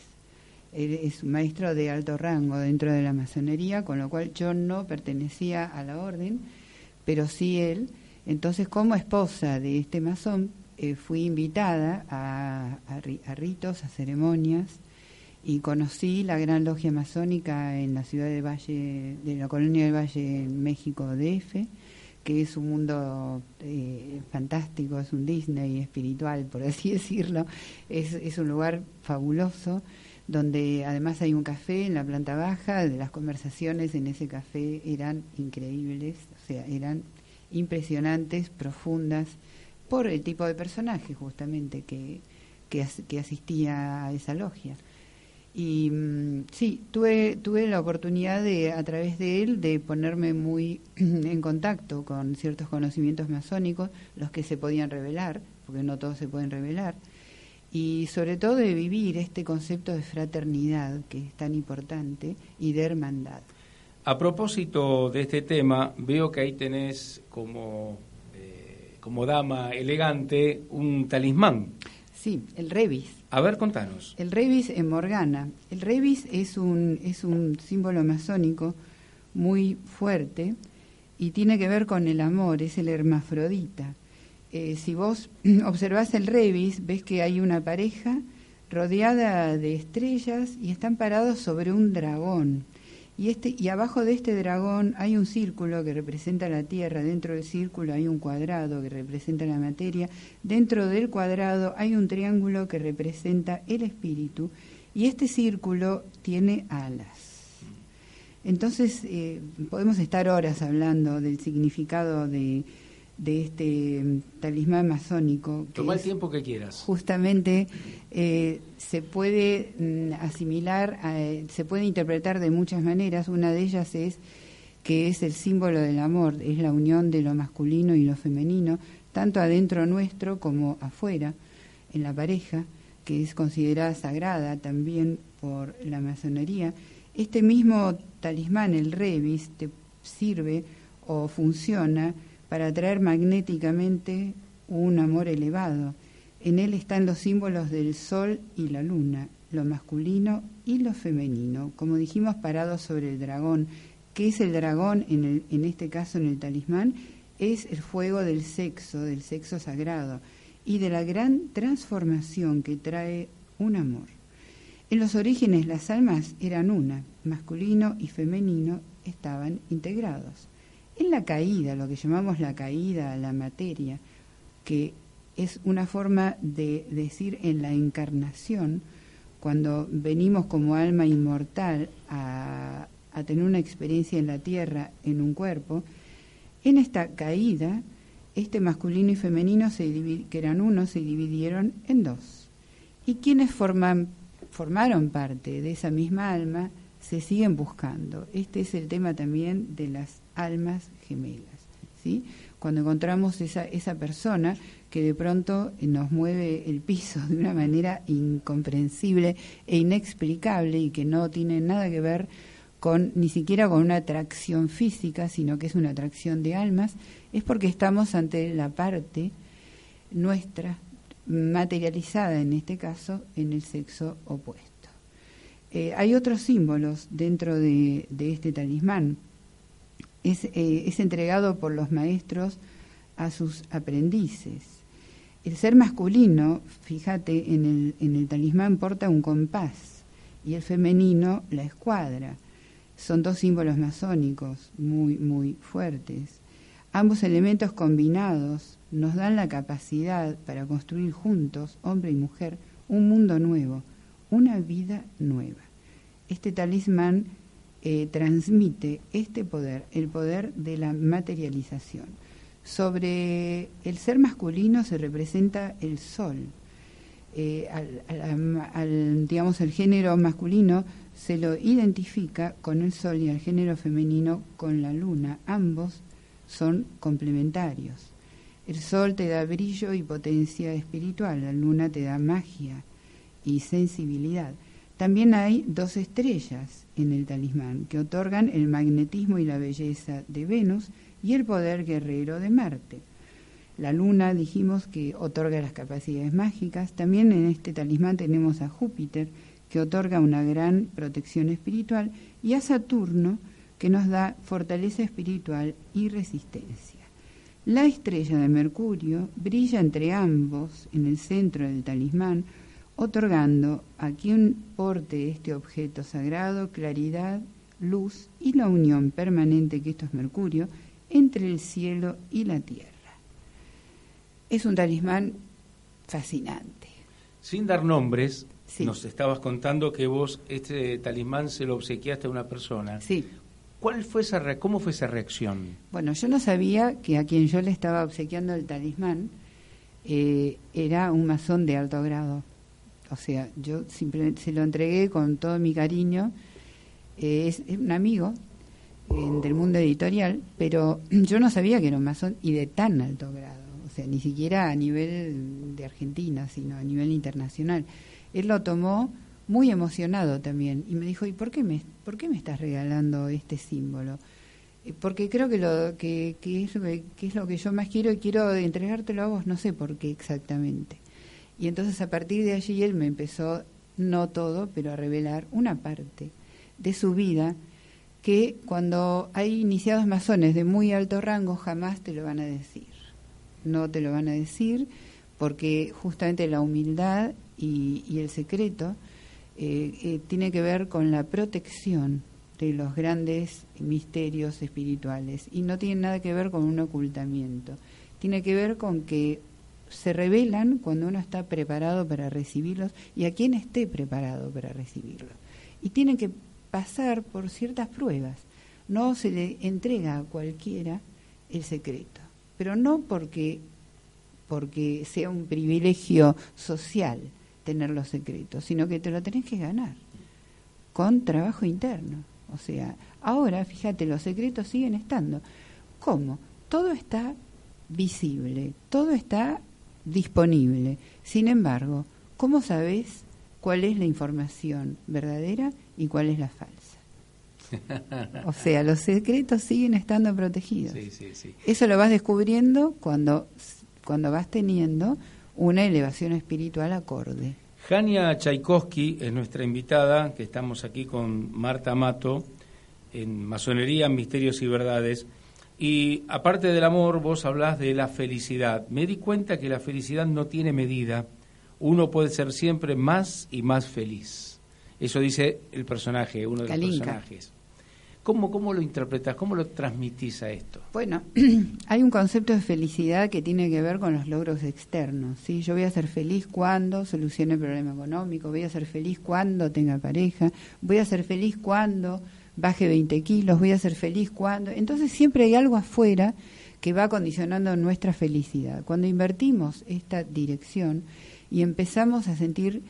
es un maestro de alto rango dentro de la masonería, con lo cual yo no pertenecía a la orden, pero sí él. Entonces, como esposa de este masón, eh, fui invitada a, a, ritos, a ceremonias, y conocí la gran logia masónica en la ciudad de Valle, de la colonia del Valle en México DF, que es un mundo eh, fantástico, es un Disney espiritual, por así decirlo, es, es un lugar fabuloso donde además hay un café en la planta baja, las conversaciones en ese café eran increíbles, o sea, eran impresionantes, profundas, por el tipo de personaje justamente que, que, asistía a esa logia. Y mm, sí, tuve, tuve la oportunidad de, a través de él, de ponerme muy en contacto con ciertos conocimientos masónicos, los que se podían revelar, porque no todos se pueden revelar, y sobre todo de vivir este concepto de fraternidad que es tan importante y de hermandad. A propósito de este tema, veo que ahí tenés como, eh, como dama elegante un talismán. Sí, el Revis. A ver, contanos. El Revis en Morgana. El Revis es un, es un símbolo masónico muy fuerte y tiene que ver con el amor, es el hermafrodita. Eh, si vos observás el revis, ves que hay una pareja rodeada de estrellas y están parados sobre un dragón. Y, este, y abajo de este dragón hay un círculo que representa la Tierra, dentro del círculo hay un cuadrado que representa la materia, dentro del cuadrado hay un triángulo que representa el espíritu y este círculo tiene alas. Entonces eh, podemos estar horas hablando del significado de, de este mm, talismán masónico. Toma el tiempo que quieras. Justamente eh, se puede mm, asimilar, se puede interpretar de muchas maneras. Una de ellas es que es el símbolo del amor, es la unión de lo masculino y lo femenino, tanto adentro nuestro como afuera, en la pareja, que es considerada sagrada también por la masonería. Este mismo talismán, el revis, te sirve o funciona para atraer magnéticamente un amor elevado. En él están los símbolos del sol y la luna, lo masculino y lo femenino, como dijimos, parados sobre el dragón. ¿Qué es el dragón en, el, en este caso en el talismán? Es el fuego del sexo, del sexo sagrado y de la gran transformación que trae un amor. En los orígenes las almas eran una, masculino y femenino estaban integrados. En la caída, lo que llamamos la caída a la materia, que es una forma de decir en la encarnación, cuando venimos como alma inmortal a, tener una experiencia en la tierra, en un cuerpo, en esta caída, este masculino y femenino, se que eran uno, se dividieron en dos. Y quienes forman, formaron parte de esa misma alma se siguen buscando. Este es el tema también de las almas gemelas. ¿sí? Cuando encontramos esa, esa persona que de pronto nos mueve el piso de una manera incomprensible e inexplicable y que no tiene nada que ver con ni siquiera con una atracción física, sino que es una atracción de almas, es porque estamos ante la parte nuestra materializada en este caso en el sexo opuesto. Eh, hay otros símbolos dentro de este talismán. Eh, es, entregado por los maestros a sus aprendices. El ser masculino, fíjate, en el, en el talismán porta un compás y el femenino la escuadra. son dos símbolos masónicos muy, muy fuertes. Ambos elementos combinados nos dan la capacidad para construir juntos, hombre y mujer, un mundo nuevo, una vida nueva. Este talismán eh, transmite este poder, el poder de la materialización. Sobre el ser masculino se representa el sol. Eh, al, digamos, el género masculino se lo identifica con el sol y al género femenino con la luna. Ambos son complementarios. El sol te da brillo y potencia espiritual, la luna te da magia y sensibilidad. También hay dos estrellas en el talismán que otorgan el magnetismo y la belleza de Venus y el poder guerrero de Marte. La luna dijimos que otorga las capacidades mágicas. También en este talismán tenemos a Júpiter que otorga una gran protección espiritual y a Saturno que nos da fortaleza espiritual y resistencia. La estrella de Mercurio brilla entre ambos en el centro del talismán, otorgando a quien porte este objeto sagrado claridad, luz y la unión permanente que esto es Mercurio entre el cielo y la tierra. Es un talismán fascinante. Sin dar nombres, nos estabas contando que vos este talismán se lo obsequiaste a una persona. Sí. ¿Cuál fue esa ¿Cómo fue esa reacción? Bueno, yo no sabía que a quien yo le estaba obsequiando el talismán eh, era un masón de alto grado. O sea, yo simplemente se lo entregué con todo mi cariño. Eh, es, un amigo del mundo editorial, pero yo no sabía que era un masón y de tan alto grado. O sea, ni siquiera a nivel de Argentina, sino a nivel internacional. Él lo tomó muy emocionado también y me dijo, ¿y por qué me, por qué me estás regalando este símbolo? Eh, porque creo que, lo, que, que, es, que es lo que yo más quiero y quiero entregártelo a vos, no sé por qué exactamente. Y entonces a partir de allí él me empezó, no todo, pero a revelar una parte de su vida que cuando hay iniciados masones de muy alto rango jamás te lo van a decir. No te lo van a decir porque justamente la humildad y, el secreto eh, eh, tiene que ver con la protección de los grandes misterios espirituales y no tiene nada que ver con un ocultamiento. Tiene que ver con que se revelan cuando uno está preparado para recibirlos y a quien esté preparado para recibirlos. Y tienen que pasar por ciertas pruebas. No se le entrega a cualquiera el secreto, pero no porque, porque sea un privilegio social tener los secretos, sino que te lo tenés que ganar con trabajo interno. O sea, ahora, fíjate, los secretos siguen estando. ¿Cómo? Todo está visible, todo está disponible. Sin embargo, ¿cómo sabes cuál es la información verdadera y cuál es la falsa? O sea, los secretos siguen estando protegidos. Eso lo vas descubriendo cuando, cuando vas teniendo una elevación espiritual acorde. Jania Tchaikovsky es nuestra invitada, que estamos aquí con Marta Mato en Masonería, Misterios y Verdades. Y aparte del amor, vos hablás de la felicidad. Me di cuenta que la felicidad no tiene medida. Uno puede ser siempre más y más feliz. Eso dice el personaje, uno de los personajes. ¿Cómo, ¿Cómo lo interpretas? ¿Cómo lo transmitís a esto? Bueno, hay un concepto de felicidad que tiene que ver con los logros externos. ¿sí? Yo voy a ser feliz cuando solucione el problema económico, voy a ser feliz cuando tenga pareja, voy a ser feliz cuando baje 20 kilos, voy a ser feliz cuando. Entonces siempre hay algo afuera que va condicionando nuestra felicidad. Cuando invertimos esta dirección y empezamos a sentir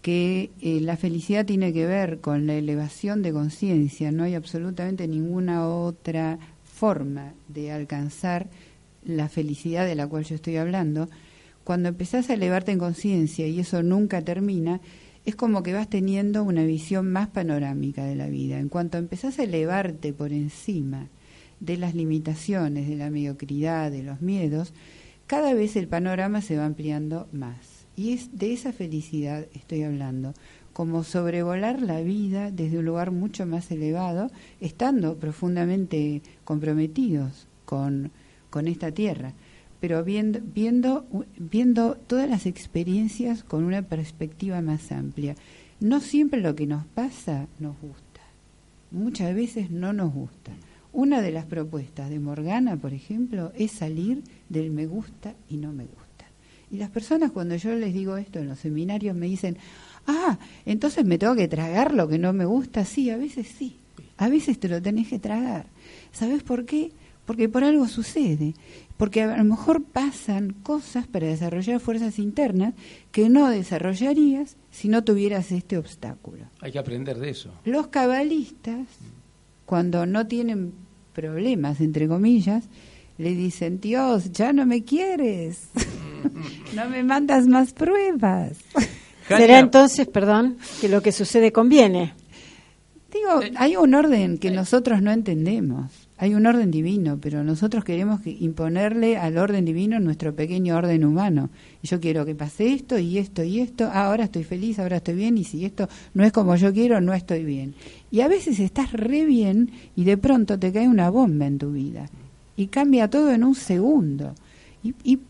que eh, la felicidad tiene que ver con la elevación de conciencia, no hay absolutamente ninguna otra forma de alcanzar la felicidad de la cual yo estoy hablando, cuando empezás a elevarte en conciencia y eso nunca termina, es como que vas teniendo una visión más panorámica de la vida. En cuanto empezás a elevarte por encima de las limitaciones, de la mediocridad, de los miedos, cada vez el panorama se va ampliando más. Y es de esa felicidad estoy hablando, como sobrevolar la vida desde un lugar mucho más elevado, estando profundamente comprometidos con, con esta tierra pero viendo, viendo, viendo todas las experiencias con una perspectiva más amplia. No siempre lo que nos pasa nos gusta. muchas veces no nos gusta. Una de las propuestas de Morgana, por ejemplo, es salir del me gusta y no me gusta. Y las personas cuando yo les digo esto en los seminarios me dicen, ah, entonces me tengo que tragar lo que no me gusta. Sí, a veces sí, a veces te lo tenés que tragar. ¿Sabes por qué? Porque por algo sucede. Porque a lo mejor pasan cosas para desarrollar fuerzas internas que no desarrollarías si no tuvieras este obstáculo. Hay que aprender de eso. Los cabalistas, cuando no tienen problemas, entre comillas, le dicen, Dios, ya no me quieres, no me mandas más pruebas. Será entonces, perdón, que lo que sucede conviene. Digo, Eh, hay un orden que nosotros no entendemos. Hay un orden divino, pero nosotros queremos que imponerle al orden divino nuestro pequeño orden humano. Yo quiero que pase esto y esto y esto. Ah, ahora estoy feliz, ahora estoy bien. Y si esto no es como yo quiero, no estoy bien. Y a veces estás re bien y de pronto te cae una bomba en tu vida. Y cambia todo en un segundo. Y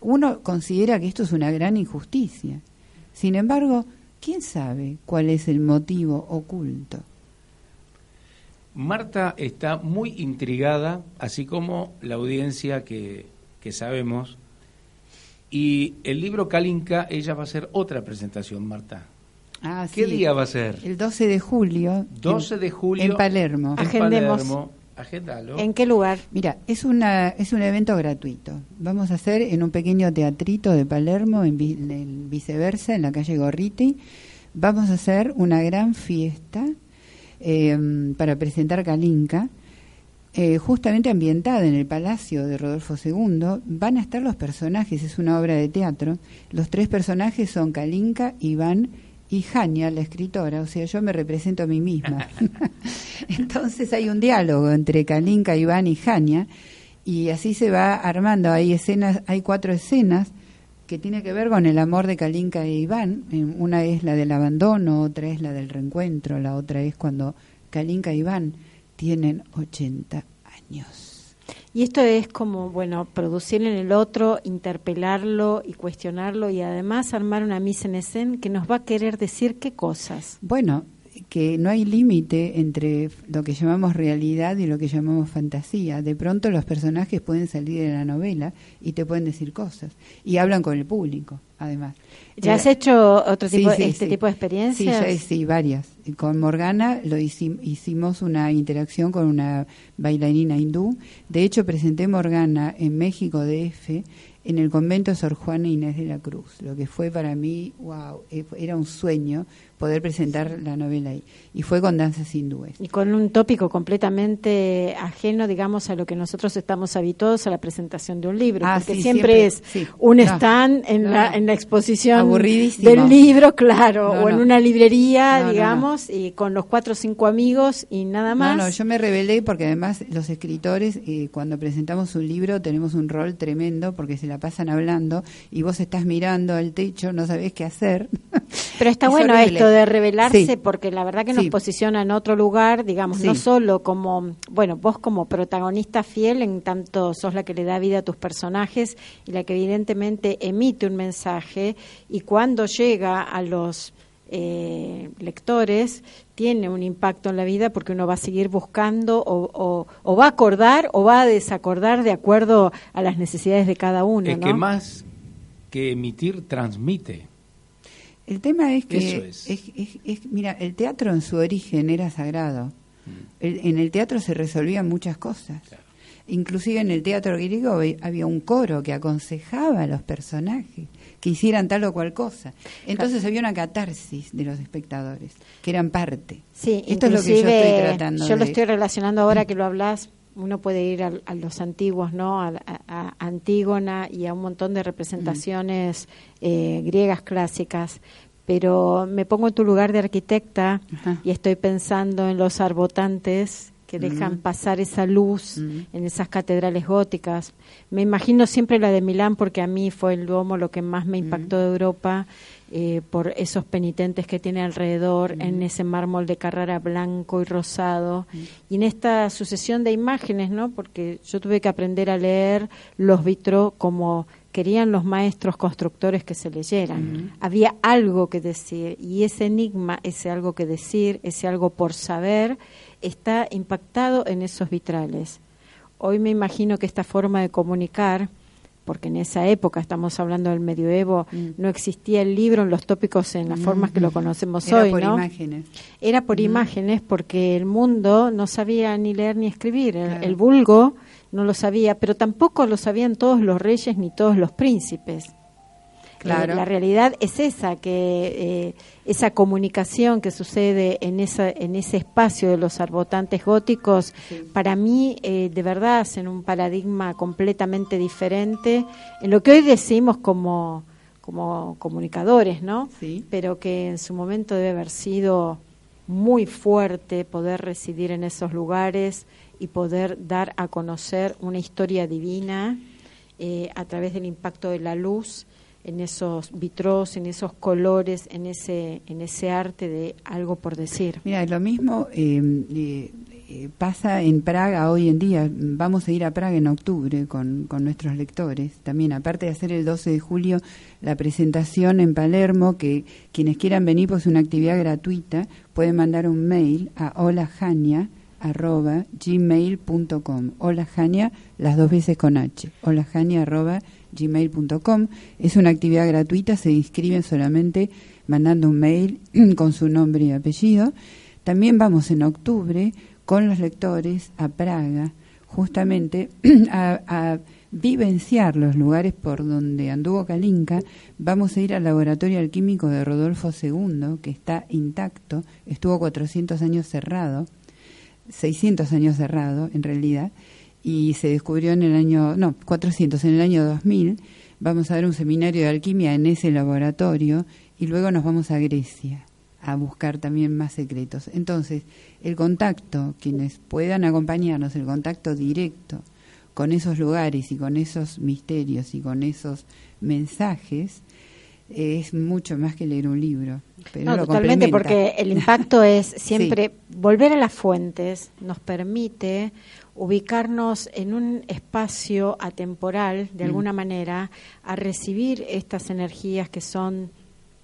uno considera que esto es una gran injusticia. Sin embargo, ¿quién sabe cuál es el motivo oculto? Marta está muy intrigada, así como la audiencia que, que sabemos. Y el libro Kalinka, ella va a hacer otra presentación, Marta. Ah, ¿Qué sí. día va a ser? El 12 de julio. 12 de julio. En Palermo. En Agendemos. Palermo. Agendalo. ¿En qué lugar? Mira, es, una, es un evento gratuito. Vamos a hacer en un pequeño teatrito de Palermo, en, en viceversa, en la calle Gorriti. Vamos a hacer una gran fiesta eh, para presentar Kalinka, eh, justamente ambientada en el Palacio de Rodolfo II. Van a estar los personajes, es una obra de teatro. Los tres personajes son Kalinka, Iván y Jania, la escritora, o sea, yo me represento a mí misma. Entonces hay un diálogo entre Kalinka, Iván y Jania, y así se va armando. Hay escenas, hay cuatro escenas que tiene que ver con el amor de Kalinka e Iván. Una es la del abandono, otra es la del reencuentro, la otra es cuando Kalinka e Iván tienen 80 años. Y esto es como, bueno, producir en el otro, interpelarlo y cuestionarlo y además armar una mise en escena que nos va a querer decir qué cosas. Bueno, que no hay límite entre lo que llamamos realidad y lo que llamamos fantasía. De pronto los personajes pueden salir de la novela y te pueden decir cosas. Y hablan con el público, además. ¿Ya Eh, has hecho otro sí, tipo, sí, este sí. tipo de Sí, experiencias? ya- sí, varias. Con Morgana lo hici- hicimos una interacción con una bailarina hindú. De hecho, presenté Morgana en México DF en el convento Sor Juana Inés de la Cruz, lo que fue para mí, wow, eh, era un sueño poder presentar la novela ahí. Y fue con danzas hindúes. Y con un tópico completamente ajeno, digamos, a lo que nosotros estamos habituados a la presentación de un libro, Ah, porque sí, siempre, siempre, es sí. un No, stand en, no, la, en la exposición del libro, claro, No, o en una librería, digamos, y con los cuatro o cinco amigos y nada más. No, no, yo me rebelé porque además los escritores, eh, cuando presentamos un libro, tenemos un rol tremendo porque se la pasan hablando y vos estás mirando al techo, no sabés qué hacer. Pero está Es bueno horrible. esto de revelarse Sí. porque la verdad que nos Sí. posiciona en otro lugar, digamos, no solo como, bueno, vos como protagonista fiel, en tanto sos la que le da vida a tus personajes y la que evidentemente emite un mensaje y cuando llega a los eh, lectores tiene un impacto en la vida porque uno va a seguir buscando o, o- o va a acordar o va a desacordar de acuerdo a las necesidades de cada uno, es ¿no? que más que emitir, transmite. El tema es que, Eso es. es- es- es- mira, el teatro en su origen era sagrado. Mm. El- en el teatro se resolvían muchas cosas. Inclusive en el teatro griego había un coro que aconsejaba a los personajes que hicieran tal o cual cosa. Entonces había una catarsis de los espectadores, que eran parte. Sí, Esto es lo que yo estoy tratando yo lo estoy relacionando ahora que lo hablas. Uno puede ir al- a, los antiguos, ¿no? A, a- a Antígona y a un montón de representaciones eh, griegas clásicas. Pero me pongo en tu lugar de arquitecta y estoy pensando en los arbotantes que dejan pasar esa luz en esas catedrales góticas. Me imagino siempre la de Milán porque a mí fue el Duomo lo que más me impactó de Europa eh, por esos penitentes que tiene alrededor, en ese mármol de Carrara blanco y rosado, y en esta sucesión de imágenes, ¿no? Porque yo tuve que aprender a leer los vitros como querían los maestros constructores que se leyeran. Había algo que decir, y ese enigma, ese algo que decir, ese algo por saber, está impactado en esos vitrales. Hoy me imagino que esta forma de comunicar porque en esa época, estamos hablando del medioevo, Mm. no existía el libro en los tópicos en las formas que lo conocemos Era hoy, por ¿no? imágenes. Era por imágenes porque el mundo no sabía ni leer ni escribir. El, Claro. el vulgo no lo sabía, pero tampoco lo sabían todos los reyes ni todos los príncipes. Claro. Eh, la realidad es esa, que eh, esa comunicación que sucede en, esa, en ese espacio de los arbotantes góticos, para mí eh, de verdad hacen un paradigma completamente diferente en lo que hoy decimos como, como comunicadores, ¿no? Sí. Pero que en su momento debe haber sido muy fuerte poder residir en esos lugares y poder dar a conocer una historia divina eh, a través del impacto de la luz en esos vitros, en esos colores, en ese, en ese arte de algo por decir. Mira, lo mismo eh, eh, eh, pasa en Praga hoy en día. Vamos a ir a Praga en octubre con, con nuestros lectores. También, aparte de hacer el 12 de julio la presentación en Palermo, que quienes quieran venir, pues es una actividad gratuita, pueden mandar un mail a holajania arroba gmail.com hola Jania las dos veces con H hola es una actividad gratuita se inscriben solamente mandando un mail con su nombre y apellido. También vamos en octubre con los lectores a Praga justamente a, a vivenciar los lugares por donde anduvo Kalinka, vamos a ir al laboratorio alquímico de Rodolfo II, que está intacto, estuvo 400 años cerrado, 600 años cerrado en realidad, y se descubrió en el año, no, 400, en el año 2000. Vamos a dar un seminario de alquimia en ese laboratorio y luego nos vamos a Grecia a buscar también más secretos. Entonces, el contacto, quienes puedan acompañarnos, el contacto directo con esos lugares y con esos misterios y con esos mensajes, es mucho más que leer un libro. Pero No, lo totalmente, porque el impacto es siempre volver a las fuentes, nos permite ubicarnos en un espacio atemporal, de Mm. alguna manera, a recibir estas energías que son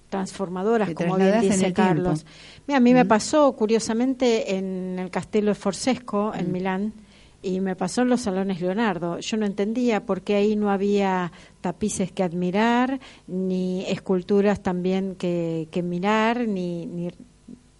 transformadoras, como bien dice Carlos. Mira, a mí me pasó curiosamente en el Castello de Forsesco, Mm. en Milán, y me pasó en los salones Leonardo. Yo no entendía por qué ahí no había tapices que admirar, ni esculturas también que, que mirar, ni, ni,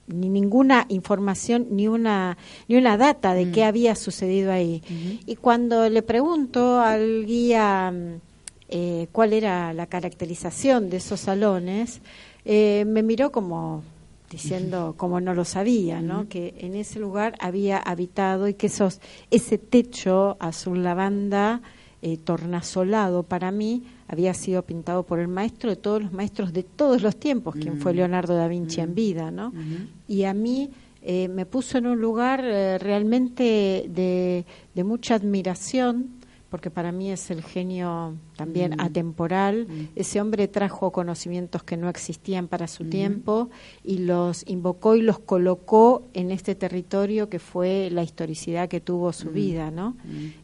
ni ninguna información, ni una, ni una data de qué había sucedido ahí. Y cuando le pregunto al guía mm, eh, cuál era la caracterización de esos salones, eh, me miró como diciendo como no lo sabía, ¿no? Que en ese lugar había habitado y que esos ese techo azul lavanda eh, tornasolado para mí había sido pintado por el maestro de todos los maestros de todos los tiempos, quien fue Leonardo da Vinci en vida, ¿no? Y a mí eh, me puso en un lugar eh, realmente de, de mucha admiración porque para mí es el genio también Mm. atemporal. Ese hombre trajo conocimientos que no existían para su tiempo y los invocó y los colocó en este territorio que fue la historicidad que tuvo Mm. su vida, ¿no?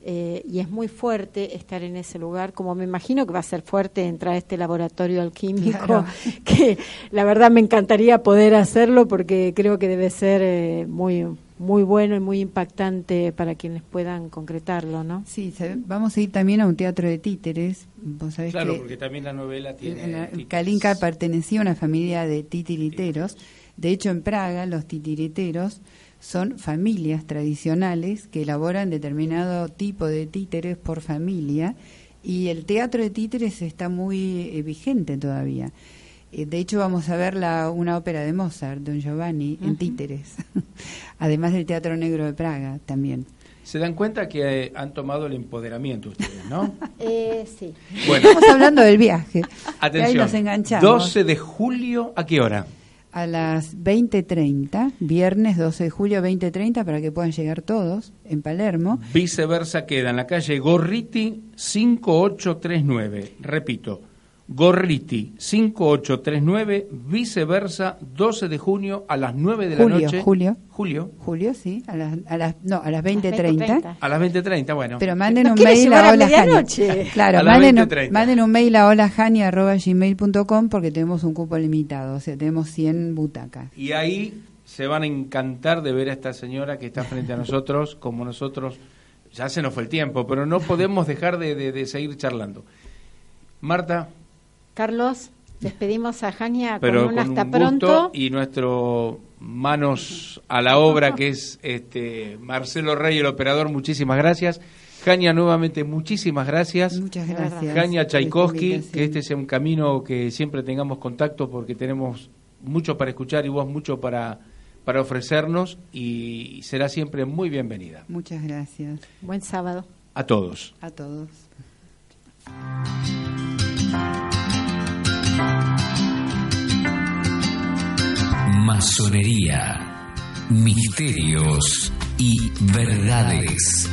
Eh, y es muy fuerte estar en ese lugar, como me imagino que va a ser fuerte entrar a este laboratorio alquímico, Claro. que la verdad me encantaría poder hacerlo porque creo que debe ser eh, muy muy bueno y muy impactante para quienes puedan concretarlo, ¿no? Sí, vamos a ir también a un teatro de títeres. Vos sabés Claro, que porque también la novela tiene... Kalinka pertenecía a una familia de titiriteros. De hecho, en Praga los titiriteros son familias tradicionales que elaboran determinado tipo de títeres por familia y el teatro de títeres está muy eh, vigente todavía. Eh, De hecho, vamos a ver la, una ópera de Mozart, Don Giovanni, en títeres, además del Teatro Negro de Praga también. Se dan cuenta que eh, han tomado el empoderamiento ustedes, ¿no? Eh, sí. Bueno, Estamos hablando del viaje. Ahí atención. nos enganchamos. 12 de julio, ¿a qué hora? A las 20.30, viernes 12 de julio 20.30, para que puedan llegar todos en Palermo. Viceversa queda en la calle Gorriti 5839. Repito, Gorriti 5839, viceversa 12 de junio a las 9 de Julio, la noche. Julio. Julio. Julio, sí, a las, a las, no, a las 20.30. 20:30. A las 20.30, bueno. Pero manden Nos un mail a hola. Claro, A las manden, un- 20:30. manden un mail a holajani@gmail.com porque tenemos un cupo limitado, o sea, tenemos 100 butacas. Y ahí se van a encantar de ver a esta señora que está frente a nosotros, como nosotros, ya se nos fue el tiempo, pero no podemos dejar de, de- de seguir charlando. Marta, Carlos, despedimos a Jania pero con un con hasta un pronto. y nuestro manos a la obra que es este Marcelo Rey, el operador, muchísimas gracias. Jania, nuevamente, muchísimas gracias. Muchas gracias. Jania Tchaikovsky, que este sea un camino que siempre tengamos contacto porque tenemos mucho para escuchar y vos mucho para, para ofrecernos y será siempre muy bienvenida. Muchas gracias Buen sábado. A todos. a todos. Masonería, misterios y verdades.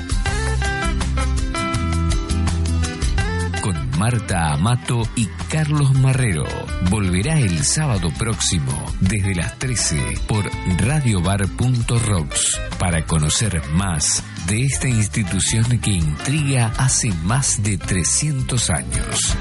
Con Marta Amato y Carlos Marrero. Volverá el sábado próximo desde las 13 por radiobar.rocks para conocer más de esta institución que intriga hace más de 300 años.